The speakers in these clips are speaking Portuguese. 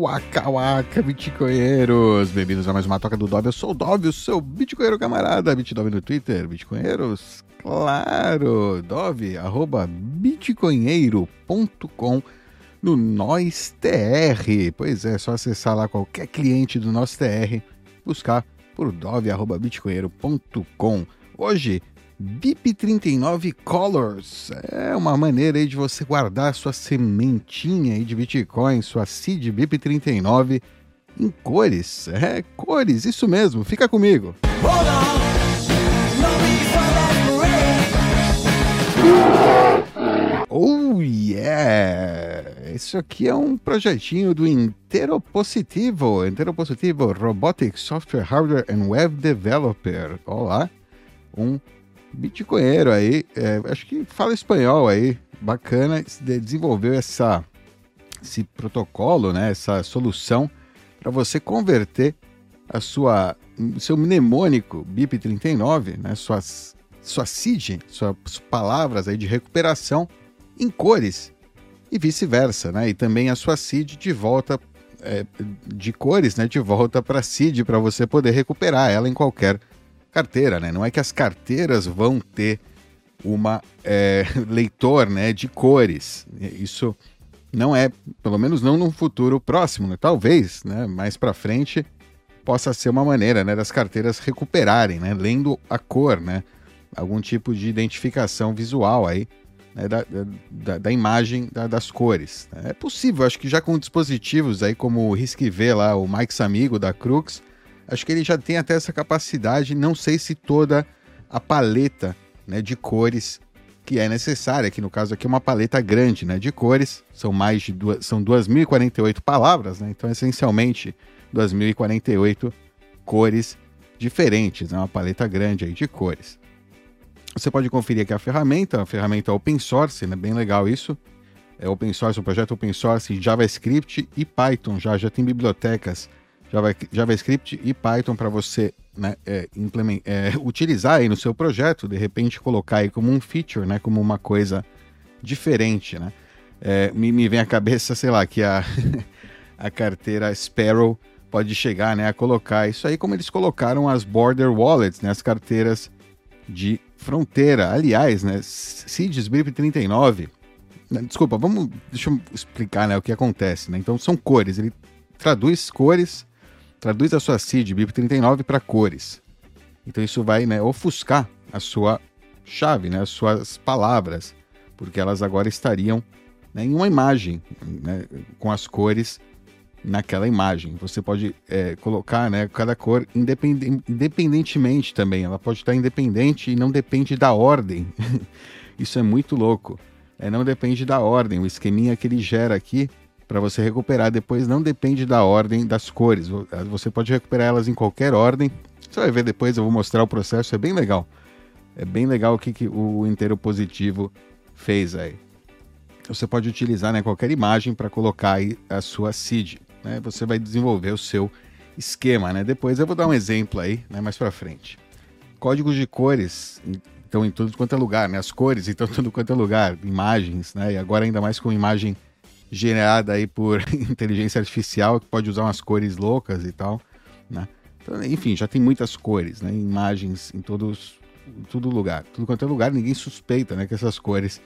Waka Waka, bitcoinheiros! Bem-vindos a mais uma toca do Dove. Eu sou o Dove, o seu bitcoinheiro camarada. Bitdove no Twitter, bitcoinheiros, claro! Dove, arroba bitcoinheiro.com no Nós TR. Pois é, é só acessar lá qualquer cliente do Nós TR, buscar por dove.bitcoinheiro.com. Hoje, BIP39 Colors é uma maneira aí de você guardar sua sementinha aí de Bitcoin, sua seed BIP39 em cores. É, cores, isso mesmo, fica comigo. Oh yeah! Isso aqui é um projetinho do Interopositivo, Interopositivo Robotic Software Hardware and Web Developer. Olá, um bitcoinheiro aí, é, acho que fala espanhol aí, bacana, desenvolveu essa, esse protocolo, né, essa solução para você converter a sua seu mnemônico BIP39, né, suas sua seed, suas palavras aí de recuperação em cores e vice-versa, né? E também a sua seed de volta é, de cores, né? De volta para seed para você poder recuperar ela em qualquer carteira, né? Não é que as carteiras vão ter uma é, leitor, né, de cores. Isso não é, pelo menos não no futuro próximo, né? Talvez, né, mais para frente possa ser uma maneira, né, das carteiras recuperarem, né, lendo a cor, né, algum tipo de identificação visual aí né, da, da, da, imagem da, das cores. É possível, acho que já com dispositivos aí como o RISC-V lá, o Mike Amigo da Crux, acho que ele já tem até essa capacidade, não sei se toda a paleta né, de cores que é necessária, que no caso aqui é uma paleta grande né, de cores, são mais de duas, são 2.048 palavras, né, então essencialmente 2.048 cores diferentes, né, uma paleta grande aí de cores. Você pode conferir aqui a ferramenta, a ferramenta open source, né, bem legal isso, é open source, o projeto open source JavaScript e Python, já, já tem bibliotecas Java, JavaScript e Python para você né, é, é, utilizar aí no seu projeto, de repente colocar aí como um feature, né, como uma coisa diferente, né? É, me, me, vem à cabeça, sei lá, que a, a carteira Sparrow pode chegar né, a colocar isso aí como eles colocaram as Border Wallets, né, as carteiras de fronteira. Aliás, né, Seeds BIP 39, né, desculpa, vamos, deixa eu explicar né, o que acontece. Né? Então são cores, ele traduz cores traduz a sua seed BIP39 para cores. Então isso vai né, ofuscar a sua chave, né, as suas palavras, porque elas agora estariam né, em uma imagem, né, com as cores naquela imagem. Você pode é, colocar né, cada cor independent, independentemente também. Ela pode estar independente e não depende da ordem. Isso é muito louco. É, não depende da ordem. O esqueminha que ele gera aqui para você recuperar depois não depende da ordem das cores. Você pode recuperar elas em qualquer ordem. Você vai ver depois, eu vou mostrar o processo, é bem legal. É bem legal o que, que o inteiro positivo fez aí. Você pode utilizar né, qualquer imagem para colocar aí a sua seed. Né? Você vai desenvolver o seu esquema. Né? Depois eu vou dar um exemplo aí né, mais para frente. Códigos de cores então em tudo quanto é lugar, né? As cores então tudo quanto é lugar, imagens, né? E agora ainda mais com imagem gerada aí por inteligência artificial que pode usar umas cores loucas e tal, né? Então, enfim, já tem muitas cores, né? Imagens em todos, em todo lugar, tudo quanto é lugar, ninguém suspeita, né? Que essas cores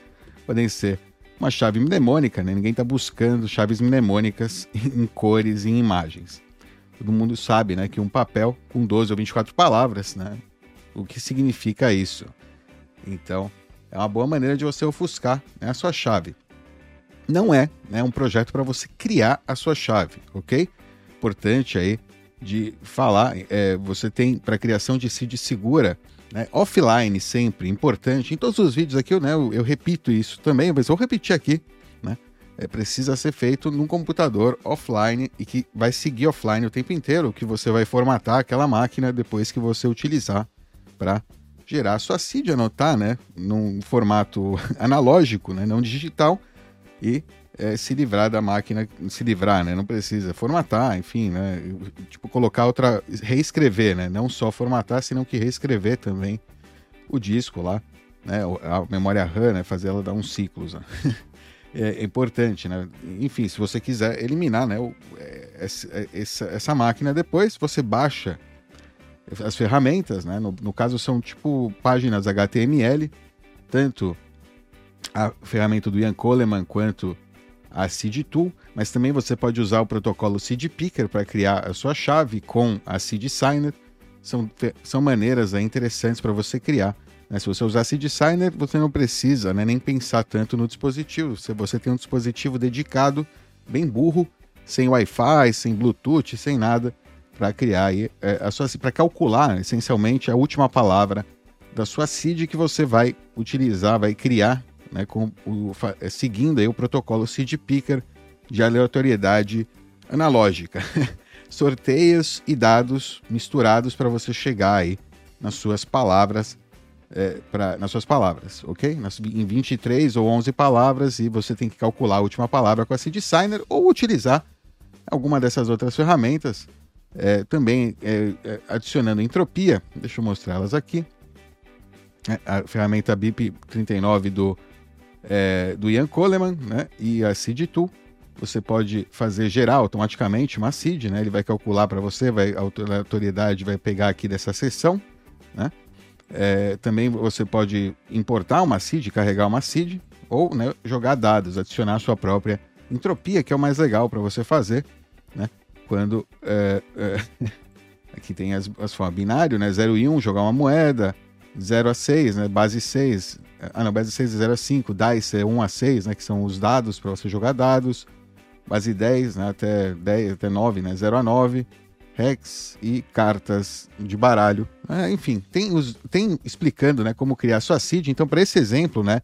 podem ser uma chave mnemônica, né? Ninguém está buscando chaves mnemônicas em cores e em imagens. Todo mundo sabe, né? Que um papel com 12 ou 24 palavras, né? O que significa isso? Então, é uma boa maneira de você ofuscar né, a sua chave não é né, um projeto para você criar a sua chave, ok? Importante aí de falar, é, você tem para criação de seed segura, né, offline sempre, importante. Em todos os vídeos aqui eu, né, eu, eu repito isso também, mas vou repetir aqui, né? É, precisa ser feito num computador offline e que vai seguir offline o tempo inteiro, que você vai formatar aquela máquina depois que você utilizar para gerar a sua seed, anotar, né, num formato analógico, né, não digital, e é, se livrar da máquina, se livrar, né? Não precisa formatar, enfim, né? Tipo, colocar outra. reescrever, né? Não só formatar, senão que reescrever também o disco lá, né? A memória RAM, né? Fazer ela dar uns ciclos. Né? é, é, importante, né? Enfim, se você quiser eliminar, né? É, essa, essa, essa máquina depois, você baixa as ferramentas, né? No, no, caso são tipo páginas HTML, tanto a ferramenta do Ian Coleman quanto a Seed Tool, mas também você pode usar o protocolo Seed Picker para criar a sua chave com a Seed Signer. São, são maneiras aí, interessantes para você criar. Né? Se você usar Seed Signer, você não precisa né, nem pensar tanto no dispositivo. Se você tem um dispositivo dedicado, bem burro, sem Wi-Fi, sem Bluetooth, sem nada, para criar aí, é, a sua para calcular essencialmente a última palavra da sua seed que você vai utilizar, vai criar, né, com o, é, seguindo aí o protocolo seed picker de aleatoriedade analógica. Sorteios e dados misturados para você chegar aí nas suas palavras, é, pra, nas suas palavras, ok? Nas, em 23 ou 11 palavras e você tem que calcular a última palavra com a seed signer ou utilizar alguma dessas outras ferramentas é, também é, é, adicionando entropia, deixa eu mostrá-las aqui. É, a ferramenta BIP 39 do, é, do Ian Coleman né, e a Seed Tool. Você pode fazer gerar automaticamente uma seed, né? Ele vai calcular para você, vai, a autoridade vai pegar aqui dessa seção, né? É, também você pode importar uma seed, carregar uma seed, ou né, jogar dados, adicionar sua própria entropia, que é o mais legal para você fazer, né? quando é, é, aqui tem as, as formas binário, né? 0 e 1, um, jogar uma moeda, 0 a 6, né? Base 6. Ah, não, base 6 é 0 a 5, dice é 1 a 6, né? Que são os dados para você jogar dados. Base 10, né? Até 10, até 9, né? 0 a 9. Hex e cartas de baralho. É, enfim, tem, os, tem explicando né, como criar sua seed. Então, para esse exemplo, né,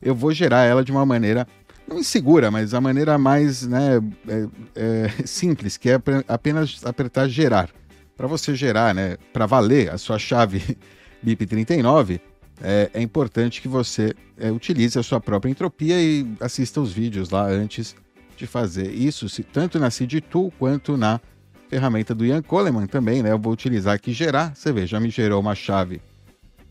eu vou gerar ela de uma maneira não insegura, mas a maneira mais né, é, é, simples, que é apenas apertar gerar. Para você gerar, né, para valer a sua chave BIP39, é, é, importante que você é, utilize a sua própria entropia e assista os vídeos lá antes de fazer isso, se, tanto na Seed Tool quanto na ferramenta do Ian Coleman também, né? Eu vou utilizar aqui gerar, você vê, já me gerou uma chave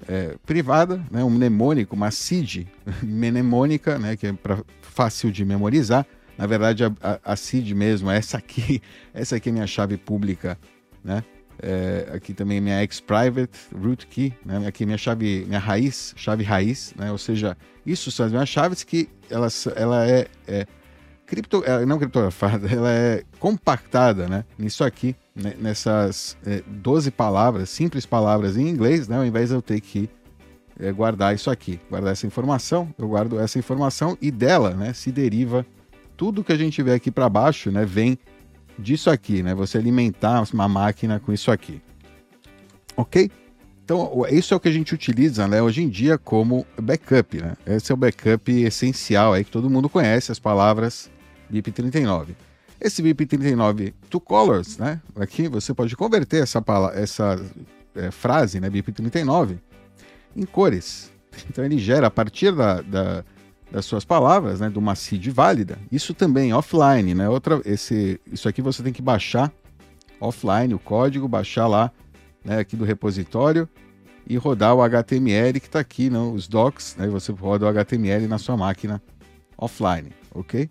é, privada, né, um mnemônico, uma CID mnemônica, né, que é pra, fácil de memorizar. Na verdade, a, a, a CID mesmo, essa aqui, essa aqui é minha chave pública, né? É, aqui também minha ex-private root key, né? Aqui minha chave, minha raiz, chave raiz, né? Ou seja, isso são as minhas chaves que elas, ela é, é cripto, é, não criptografada, ela é compactada, né? Nisso aqui, né? nessas é, 12 palavras, simples palavras em inglês, né? Ao invés de eu ter que é, guardar isso aqui, guardar essa informação, eu guardo essa informação e dela, né? Se deriva tudo que a gente vê aqui para baixo, né? Vem disso aqui, né? Você alimentar uma máquina com isso aqui, ok? Então, isso é o que a gente utiliza né, hoje em dia como backup. Né? Esse é o backup essencial aí que todo mundo conhece, as palavras BIP39. Esse BIP39 to colors, né? Aqui você pode converter essa, essa é, frase, né, BIP39, em cores. Então ele gera a partir da, da, das suas palavras, né, de uma seed válida. Isso também offline, né? Outra, esse, isso aqui você tem que baixar offline o código, baixar lá, né, aqui do repositório e rodar o HTML que está aqui, não, os docs, né? Você roda o HTML na sua máquina offline, ok?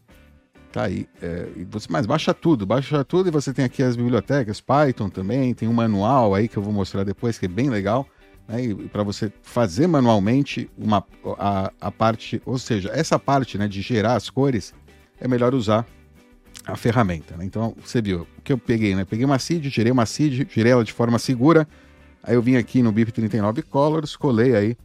Tá aí. É, você, mas baixa tudo, baixa tudo e você tem aqui as bibliotecas, Python também, tem um manual aí que eu vou mostrar depois, que é bem legal. Né, para você fazer manualmente uma, a, a parte, ou seja, essa parte né, de gerar as cores, é melhor usar a ferramenta. Né? Então, você viu o que eu peguei, né? Peguei uma seed, gerei uma seed, gerei ela de forma segura. Aí eu vim aqui no BIP39 Colors, colei aí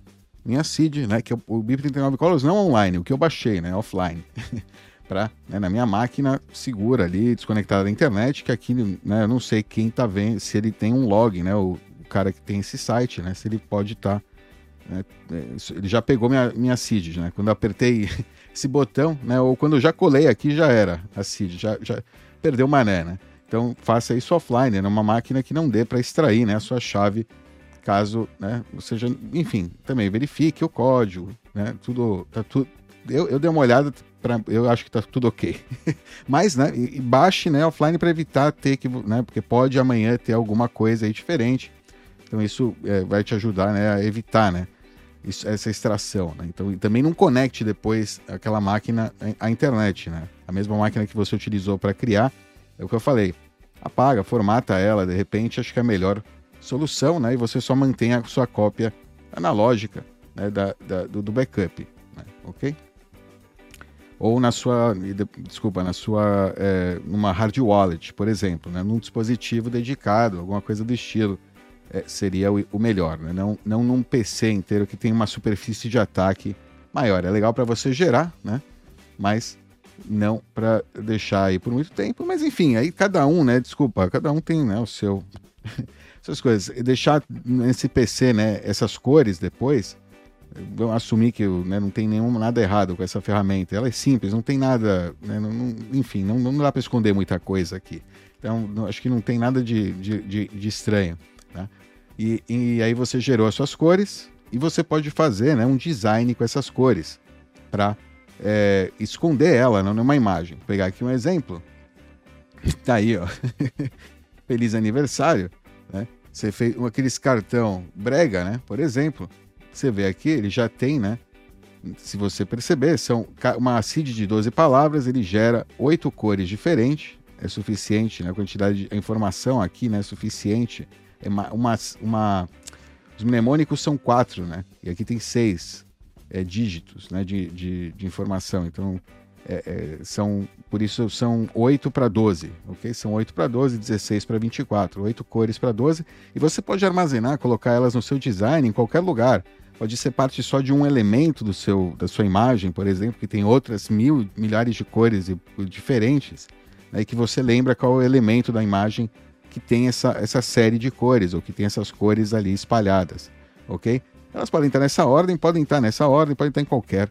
minha seed, né? Que é o BIP39 Colors não online, o que eu baixei, né? Offline. para né, na minha máquina segura ali, desconectada da internet, que aqui, né, eu não sei quem tá vendo, se ele tem um log, né, cara que tem esse site, né, se ele pode estar, tá, né, é, ele já pegou minha, minha seed, né, quando eu apertei esse botão, né, ou quando eu já colei aqui, já era a seed, já, já perdeu mané, né, então faça isso offline, numa né, máquina que não dê para extrair, né, a sua chave, caso, né, seja, enfim, também verifique o código, né, tudo, tá tudo, eu, eu dei uma olhada, pra, eu acho que tá tudo ok. Mas, né, e, baixe, né, offline para evitar ter que, né, porque pode amanhã ter alguma coisa aí diferente. Então isso é, vai te ajudar, né, a evitar, né, isso, essa extração, né? Então, também não conecte depois aquela máquina à internet, né? A mesma máquina que você utilizou para criar, é o que eu falei. apaga, formata ela, de repente, acho que é a melhor solução, né? E você só mantém a sua cópia analógica né? da, da do, do, backup, né? ok? Ou na sua, desculpa, na sua, é, numa hard wallet, por exemplo, né? num dispositivo dedicado, alguma coisa do estilo, é, seria o, o, melhor, né? Não, não num PC inteiro que tem uma superfície de ataque maior. É legal para você gerar, né? Mas não para deixar aí por muito tempo. Mas enfim, aí cada um, né? Desculpa, cada um tem né, o seu essas coisas. E deixar nesse PC, né, essas cores depois, eu assumir que né, não tem nenhum nada errado com essa ferramenta. Ela é simples, não tem nada, né, não, não, enfim, não, não dá para esconder muita coisa aqui. Então, acho que não tem nada de, de, de, de estranho. Né? E, e, aí você gerou as suas cores e você pode fazer né, um design com essas cores para é, esconder ela né, numa imagem. Vou pegar aqui um exemplo. Tá aí, ó. Feliz aniversário. Né? Você fez aqueles cartão brega, né? Por exemplo, você vê aqui, ele já tem, né? Se você perceber, são uma CID de 12 palavras, ele gera oito cores diferentes. É suficiente, né? A quantidade de informação aqui, né? É suficiente. É uma, uma, uma... Os mnemônicos são quatro, né? E aqui tem seis é, dígitos, né? De, de, de informação. Então, é, é, são, por isso são 8 para 12, ok? São 8 para 12, 16 para 24, 8 cores para 12, e você pode armazenar, colocar elas no seu design em qualquer lugar. Pode ser parte só de um elemento do seu, da sua imagem, por exemplo, que tem outras mil, milhares de cores e, diferentes, né, e que você lembra qual é o elemento da imagem que tem essa, essa série de cores, ou que tem essas cores ali espalhadas, ok? Elas podem estar nessa ordem, podem estar nessa ordem, podem estar em qualquer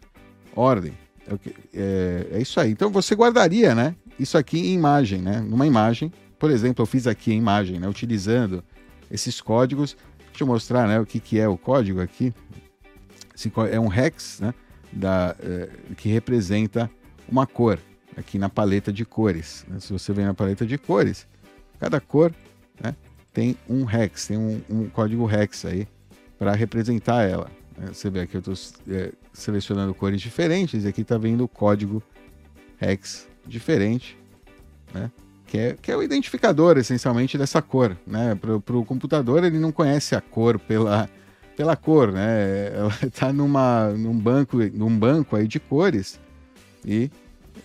ordem. É, é, é, isso aí. Então você guardaria, né? Isso aqui em imagem, né? Numa imagem, por exemplo, eu fiz aqui a imagem, né? Utilizando esses códigos. Deixa eu mostrar, né? O que, que é o código aqui. Esse é um hex, né? Da, é, que representa uma cor aqui na paleta de cores. Né? Se você vem na paleta de cores, cada cor né, tem um hex, tem um, um código hex aí para representar ela. Né? Você vê aqui eu estou é, selecionando cores diferentes e aqui está vendo o código hex diferente, né? que, é, que é o identificador essencialmente dessa cor. Né? Para o computador ele não conhece a cor pela, pela cor, né? ela está num, banco, num banco aí de cores e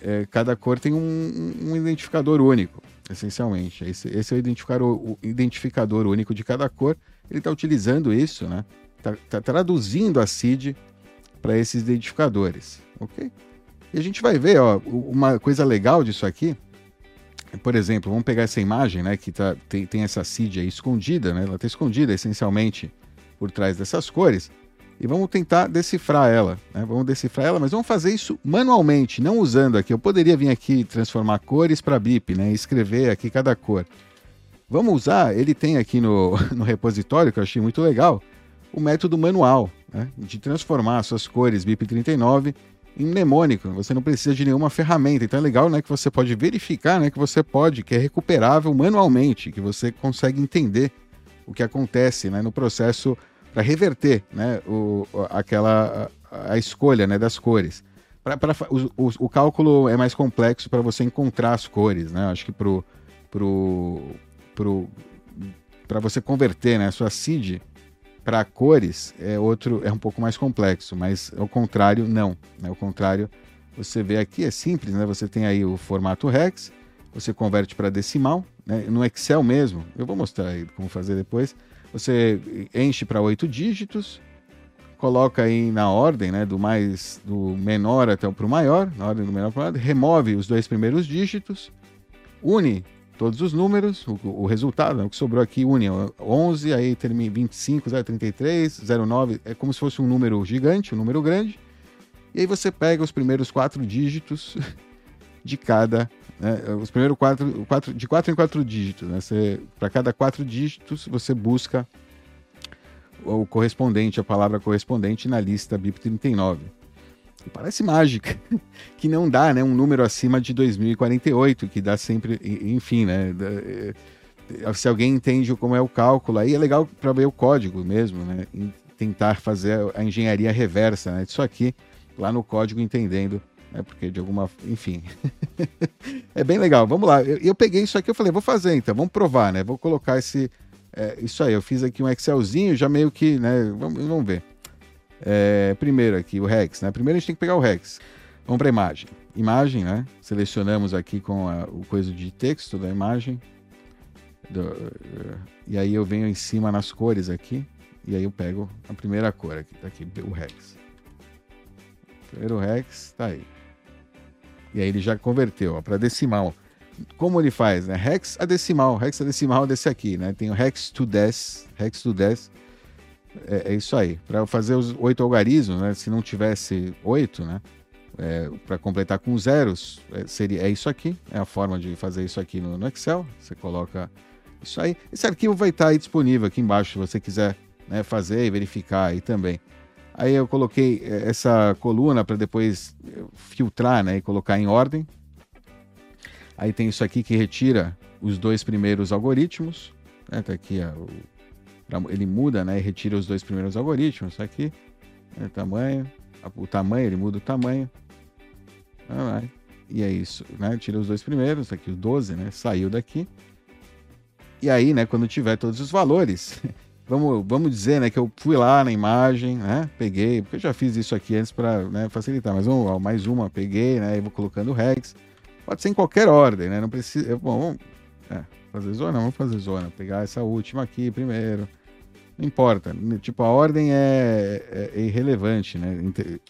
é, cada cor tem um, um, identificador único, essencialmente. Esse, esse é o identificador, o identificador único de cada cor. Ele está utilizando isso, né? Está tá traduzindo a CID para esses identificadores, ok? E a gente vai ver, ó, uma coisa legal disso aqui, por exemplo, vamos pegar essa imagem, né, que tá, tem, tem essa CID aí escondida, né, ela está escondida essencialmente por trás dessas cores, e vamos tentar decifrar ela, né, vamos decifrar ela, mas vamos fazer isso manualmente, não usando aqui, eu poderia vir aqui transformar cores para BIP, né, e escrever aqui cada cor. Vamos usar, ele tem aqui no, no repositório, que eu achei muito legal, o método manual, né, de transformar suas cores BIP39 em mnemônico. Você não precisa de nenhuma ferramenta. Então é legal né, que você pode verificar né, que você pode, que é recuperável manualmente, que você consegue entender o que acontece né, no processo para reverter né, o, aquela, a, a escolha né, das cores. Pra, pra, o, o, o, cálculo é mais complexo para você encontrar as cores. Né? Acho que para pro, pro, pro, você converter né, a sua CID para cores é outro é um pouco mais complexo, mas ao contrário não, né? Ao contrário, você vê aqui é simples, né? Você tem aí o formato hex, você converte para decimal, né? No Excel mesmo, eu vou mostrar aí como fazer depois. Você enche para oito dígitos, coloca aí na ordem, né? Do mais do menor até o maior, na ordem do menor para o maior, remove os dois primeiros dígitos, une todos os números, o, o resultado, né, o que sobrou aqui une 11, aí termina 25, 033, 09, é como se fosse um número gigante, um número grande. E aí você pega os primeiros quatro dígitos de cada, né, os primeiros quatro, quatro, de quatro em quatro dígitos. Né, Para cada quatro dígitos você busca o correspondente, a palavra correspondente na lista BIP 39 parece mágica, que não dá, né, um número acima de 2048, que dá sempre, enfim, né, eh, se alguém entende como é o cálculo, aí é legal para ver o código mesmo, né, e tentar fazer a engenharia reversa, né, disso aqui, lá no código entendendo né? Porque de alguma. Enfim. é bem legal. Vamos lá. Eu, eu peguei isso aqui, eu falei, vou fazer então, vamos provar, né? Vou colocar esse. É, isso aí, eu fiz aqui um Excelzinho, já meio que, né? Vamos, vamos ver. É, primeiro aqui, o Rex, né? Primeiro a gente tem que pegar o Rex. Vamos para imagem. Imagem, né? Selecionamos aqui com a, o coisa de texto da imagem. Do, e aí eu venho em cima nas cores aqui. E aí eu pego a primeira cor aqui, aqui, o Rex. Primeiro Rex, tá aí. E aí ele já converteu para decimal. Como ele faz, né? Hex a decimal, hex a decimal desse aqui, né? Tem o hex to 10, hex to 10. É, é isso aí. Para fazer os oito algarismos, né? Se não tivesse oito, né? É, para completar com zeros, é, seria, é isso aqui. É a forma de fazer isso aqui no, no Excel. Você coloca isso aí. Esse arquivo vai estar tá disponível aqui embaixo, se você quiser né, fazer e verificar aí também. Aí eu coloquei é, essa coluna para depois filtrar né, e colocar em ordem. Aí tem isso aqui que retira os dois primeiros algoritmos. Né, tá aqui, ele muda né, e retira os dois primeiros algoritmos. Tá aqui, né, tamanho, o tamanho, ele muda o tamanho. E é isso, né? Tira os dois primeiros, tá aqui o 12, né? Saiu daqui. E aí, né, quando tiver todos os valores, vamos, vamos dizer, né, que eu fui lá na imagem, né, peguei, porque eu já fiz isso aqui antes para né, facilitar, mas um, mais uma, peguei, né, e vou colocando o rex. Pode ser em qualquer ordem, né, não precisa, bom, vamos é, fazer zona, vamos fazer zona, pegar essa última aqui primeiro, não importa, tipo, a ordem é, é, é irrelevante, né,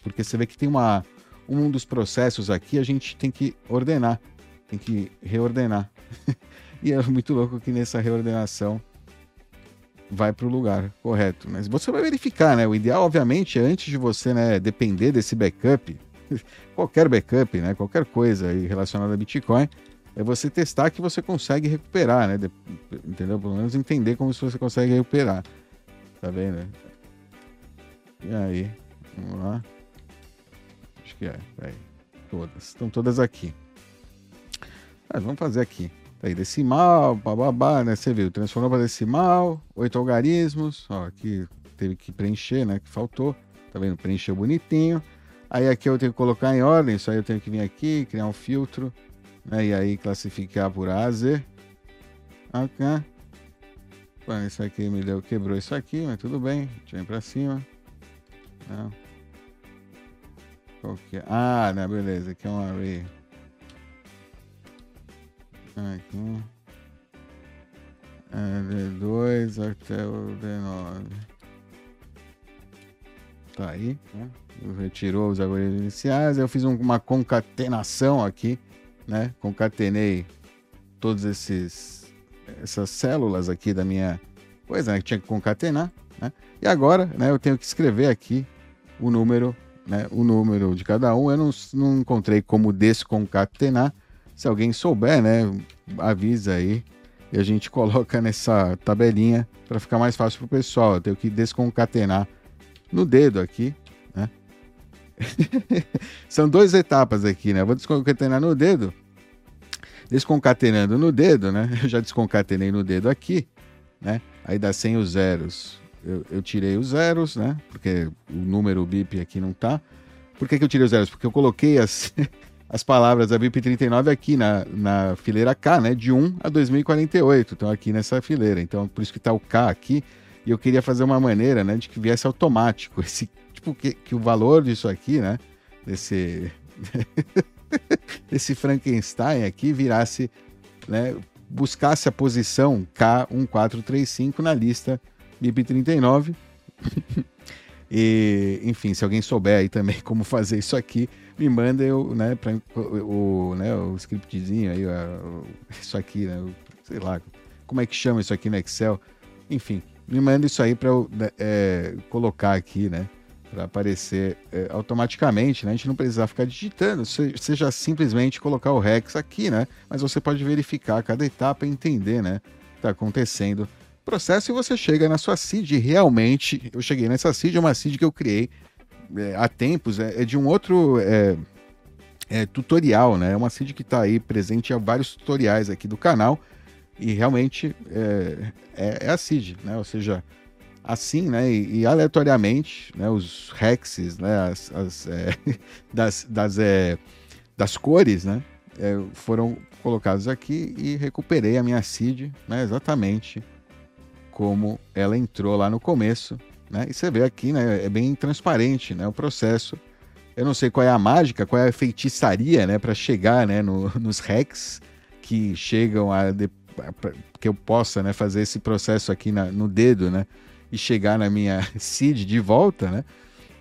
porque você vê que tem uma, um dos processos aqui a gente tem que ordenar, tem que reordenar. E é muito louco que nessa reordenação vai para o lugar correto. Mas você vai verificar, né? O ideal, obviamente, é antes de você né, depender desse backup, qualquer backup, né? Qualquer coisa relacionada a Bitcoin, é você testar que você consegue recuperar, né? entendeu? Pelo menos entender como se você consegue recuperar. Tá vendo? E aí? Vamos lá. Acho que é. Aí. Todas. Estão todas aqui. Vamos fazer aqui. Aí, decimal, bababá, né? Você viu, transformou para decimal, oito algarismos, ó, aqui teve que preencher, né? Que faltou, tá vendo? Preencheu bonitinho. Aí aqui eu tenho que colocar em ordem, isso aí eu tenho que vir aqui, criar um filtro, né? E aí classificar por A a Z. Ok. Bom, isso aqui me deu, quebrou isso aqui, mas tudo bem. Deixa eu ir pra cima. Não. Qual que é? Ah, né, beleza, aqui é um array. Aqui. É D2 até o D9. Tá aí, né? Retirou os algoritmos iniciais. Eu fiz um, uma concatenação aqui, né? Concatenei todos esses essas células aqui da minha coisa, né? Que tinha que concatenar, né? E agora, né? Eu tenho que escrever aqui o número, né? O número de cada um. Eu não, não encontrei como desconcatenar, se alguém souber, né, avisa aí e a gente coloca nessa tabelinha para ficar mais fácil para o pessoal. Eu tenho que desconcatenar no dedo aqui, né? São duas etapas aqui, né? Eu vou desconcatenar no dedo. Desconcatenando no dedo, né? Eu já desconcatenei no dedo aqui, né? Aí dá 100 os zeros. Eu, eu tirei os zeros, né? Porque o número BIP aqui não tá. Por que, que eu tirei os zeros? Porque eu coloquei as, as palavras da VIP 39 aqui na, na fileira K, né? De 1 a 2048. Então, aqui nessa fileira. Então, por isso que está o K aqui. E eu queria fazer uma maneira, né? De que viesse automático. Esse, tipo, que, que o valor disso aqui, né? Desse. desse Frankenstein aqui virasse. Né, buscasse a posição K1435 na lista BIP 39. e, enfim, se alguém souber aí também como fazer isso aqui, me manda eu, né, pra, o, né, o scriptzinho aí, o, isso aqui, né, o, sei lá, como é que chama isso aqui no Excel, enfim, me manda isso aí para eu né, é, colocar aqui, né, para aparecer é, automaticamente, né, a gente não precisa ficar digitando, seja simplesmente colocar o Rex aqui, né, mas você pode verificar cada etapa e entender, né, o que está acontecendo. Processo e você chega na sua seed realmente, eu cheguei nessa seed, é uma seed que eu criei é, há tempos, é, é, de um outro é, é tutorial, né? É uma seed que está aí presente em vários tutoriais aqui do canal e realmente é, é, a seed, né? Ou seja, assim, né, e, e aleatoriamente, né, os hexes, né, as, as das, das, das cores, né, foram colocados aqui e recuperei a minha seed, né, exatamente como ela entrou lá no começo, né, e você vê aqui, né, é bem transparente, né, o processo. Eu não sei qual é a mágica, qual é a feitiçaria, né, para chegar, né, no, nos hacks que chegam a, que eu possa, né, fazer esse processo aqui na, no dedo, né, e chegar na minha seed de volta, né?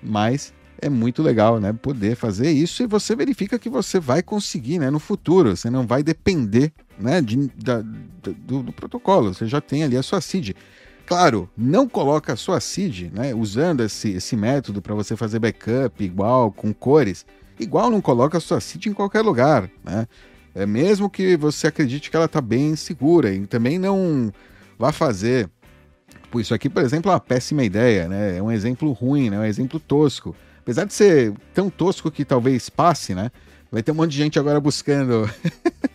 Mas é muito legal, né? Poder fazer isso e você verifica que você vai conseguir, né? No futuro, você não vai depender, né? De, da, do, do, protocolo. Você já tem ali a sua seed. Claro, não coloca a sua seed, né? Usando esse, esse método para você fazer backup igual com cores. Igual não coloca a sua seed em qualquer lugar, né? É mesmo que você acredite que ela está bem segura e também não vá fazer isso aqui, por exemplo, é uma péssima ideia, né? É um exemplo ruim, né? É um exemplo tosco. Apesar de ser tão tosco que talvez passe, né? Vai ter um monte de gente agora buscando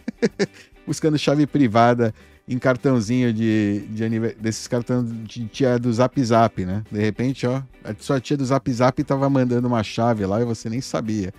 buscando chave privada em cartãozinho de, de desses cartões de tia do Zap Zap, né? De repente, ó, a sua tia do Zap Zap tava mandando uma chave lá e você nem sabia.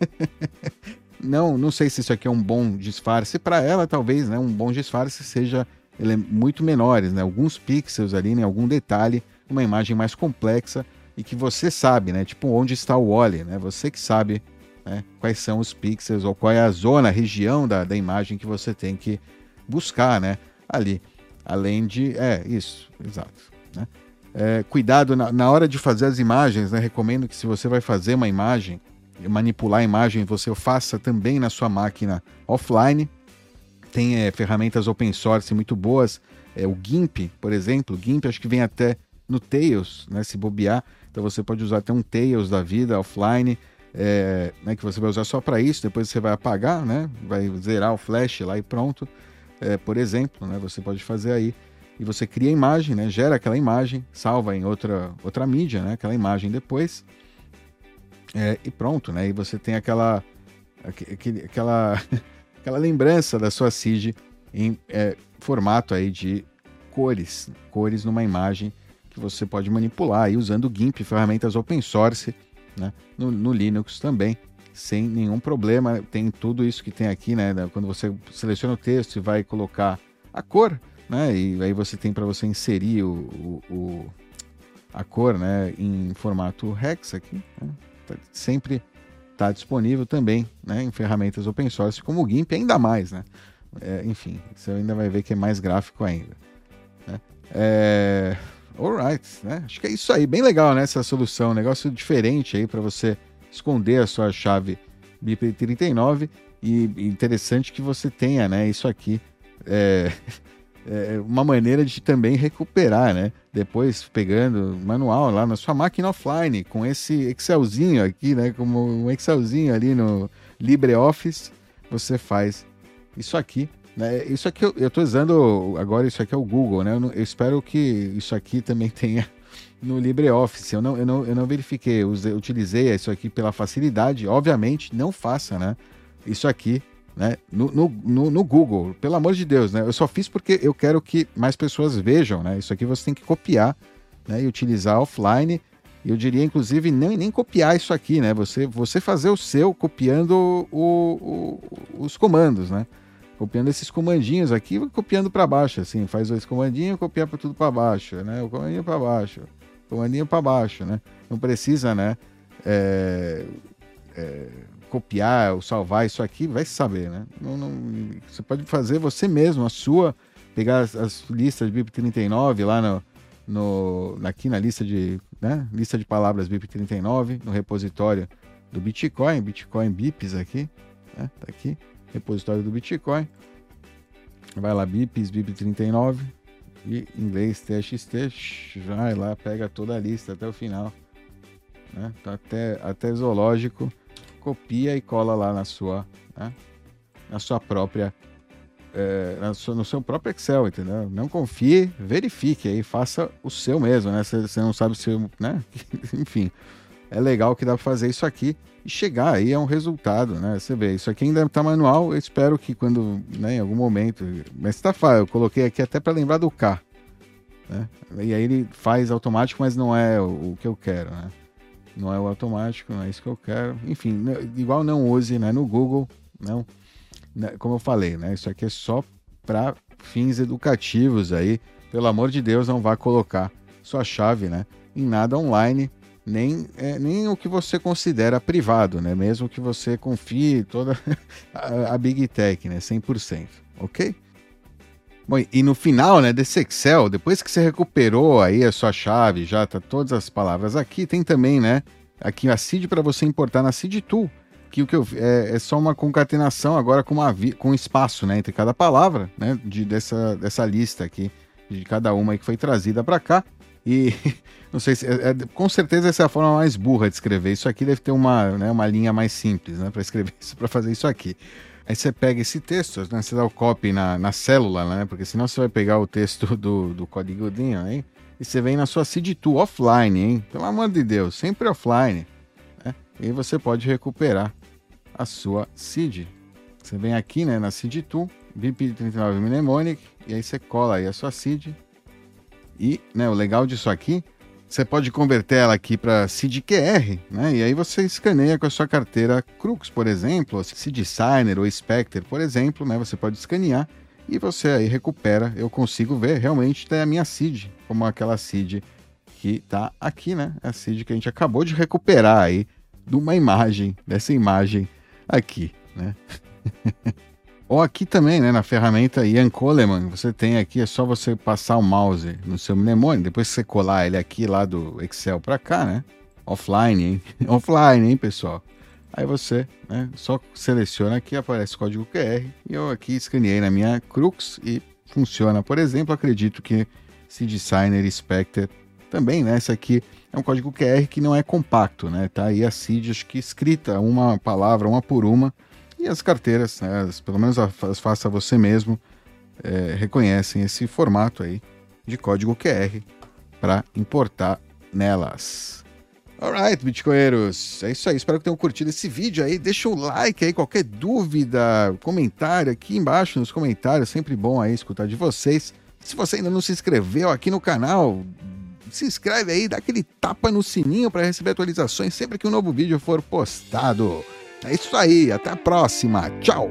não, não sei se isso aqui é um bom disfarce para ela, talvez, né? Um bom disfarce seja ele é muito menores, né? Alguns pixels ali, né? Algum detalhe, uma imagem mais complexa e que você sabe, né? Tipo onde está o Wally, né? Você que sabe né? quais são os pixels ou qual é a zona, a região da, da imagem que você tem que buscar, né? Ali, além de, é isso, exato, né? É, cuidado na, na, hora de fazer as imagens, né? Recomendo que se você vai fazer uma imagem, manipular a imagem, você faça também na sua máquina offline, tem é, ferramentas open source muito boas. É, o GIMP, por exemplo, o GIMP acho que vem até no Tails, né, se bobear. Então você pode usar até um Tails da vida offline, é, né, que você vai usar só para isso, depois você vai apagar, né, vai zerar o flash lá e pronto. É, por exemplo, né, você pode fazer aí e você cria a imagem, né, gera aquela imagem, salva em outra, outra mídia, né, aquela imagem depois é, e pronto, né, e você tem aquela, aquele, aquela aquela lembrança da sua CIG em é, formato aí de cores, cores numa imagem que você pode manipular usando GIMP, ferramentas open source, né? no, no Linux também, sem nenhum problema. Tem tudo isso que tem aqui, né? Quando você seleciona o texto e vai colocar a cor, né? E aí você tem para você inserir o, o, o, a cor, né? Em formato hex aqui, né? Tá sempre está disponível também né, em ferramentas open source como o GIMP, ainda mais, né? É, enfim, você ainda vai ver que é mais gráfico ainda. Né? É... Alright, né? Acho que é isso aí, bem legal, né? Essa solução, um negócio diferente aí para você esconder a sua chave BIP39 e interessante que você tenha, né? Isso aqui. É... é, uma maneira de também recuperar, né? Depois pegando manual lá na sua máquina offline, com esse Excelzinho aqui, né? Como um Excelzinho ali no LibreOffice, você faz isso aqui. Né? Isso aqui eu estou usando agora, isso aqui é o Google, né? Eu, eu, espero que isso aqui também tenha no LibreOffice. Eu não, eu não, eu não verifiquei, eu utilizei isso aqui pela facilidade. Obviamente, não faça, né? Isso aqui né? No, no, no, no, Google, pelo amor de Deus, né? Eu só fiz porque eu quero que mais pessoas vejam, né? Isso aqui você tem que copiar né? e utilizar offline. Eu diria, inclusive, nem, nem copiar isso aqui, né? Você, você fazer o seu copiando o, o, os comandos, né? Copiando esses comandinhos aqui, copiando para baixo, assim, faz esse comandinho, copiar para tudo para baixo, né? O comandinho para baixo, comandinho para baixo, né? Não precisa, né? É, é, copiar ou salvar isso aqui, vai saber, né? Não, não, você pode fazer você mesmo, a sua, pegar as, as listas BIP39 lá no, no, aqui na lista de, né? lista de palavras BIP39, no repositório do Bitcoin, Bitcoin Bips aqui, né? Tá aqui, repositório do Bitcoin. Vai lá, Bips, BIP39, e inglês TXT, vai lá, pega toda a lista até o final. Né? Tá até, até zoológico copia e cola lá na sua, né? na sua própria, é, na sua, no seu próprio Excel, entendeu? Não confie, verifique aí, faça o seu mesmo, né? Você não sabe se, né? Enfim, é legal que dá para fazer isso aqui e chegar aí a um resultado, né? Você vê, isso aqui ainda tá manual, eu espero que quando, né, em algum momento, mas tá fácil, eu coloquei aqui até para lembrar do K. Né? E aí ele faz automático, mas não é o, que eu quero, né? Não é o automático, não é isso que eu quero. Enfim, igual não use né, no Google, não. Né, como eu falei, né? Isso aqui é só para fins educativos aí. Pelo amor de Deus, não vá colocar sua chave, né? Em nada online, nem, é, nem o que você considera privado, né? Mesmo que você confie toda a, a Big Tech, né? 100%, ok? Bom, e no final, né, desse Excel, depois que você recuperou aí a sua chave, já tá todas as palavras aqui, tem também, né, aqui a seed para você importar na seed tool, que o que eu é, é só uma concatenação agora com uma com espaço, né, entre cada palavra, né, de dessa dessa lista aqui de cada uma que foi trazida para cá. E não sei se é, é, com certeza essa é a forma mais burra de escrever. Isso aqui deve ter uma, né, uma linha mais simples, né, para escrever isso, para fazer isso aqui. Aí você pega esse texto, né? Você dá o copy na, na célula, né? Porque senão você vai pegar o texto do, do códigozinho aí e você vem na sua seed2 offline, hein? Pelo amor de Deus, sempre offline. Né? E você pode recuperar a sua seed. Você vem aqui, né, na seed2, BIP39 Mnemonic, e aí você cola aí a sua seed. E, né, o legal disso aqui você pode converter ela aqui para QR, né? E aí você escaneia com a sua carteira Crux, por exemplo, ou Signer ou Spectre, por exemplo, né? Você pode escanear e você aí recupera. Eu consigo ver realmente tem a minha CID, como aquela CID que está aqui, né? A CID que a gente acabou de recuperar aí de uma imagem, dessa imagem aqui, né? Ou aqui também, né, na ferramenta Ian Coleman, você tem aqui, é só você passar o mouse no seu mnemônio, depois você colar ele aqui lá do Excel para cá, né? Offline, hein? Offline, hein, pessoal? Aí você né, só seleciona aqui, aparece o código QR e eu aqui escaneei na minha Crux e funciona. Por exemplo, acredito que se Designer Spectre também, né? Esse aqui é um código QR que não é compacto, né? Tá aí a CID, acho que escrita uma palavra, uma por uma, e as carteiras, né, as, pelo menos as faça você mesmo, é, reconhecem esse formato aí de código QR para importar nelas. Alright, Bitcoinheiros, é isso aí. Espero que tenham curtido esse vídeo aí. Deixa o like aí, qualquer dúvida, comentário aqui embaixo nos comentários. Sempre bom aí escutar de vocês. Se você ainda não se inscreveu aqui no canal, se inscreve aí, dá aquele tapa no sininho para receber atualizações sempre que um novo vídeo for postado. É isso aí, até a próxima. Tchau!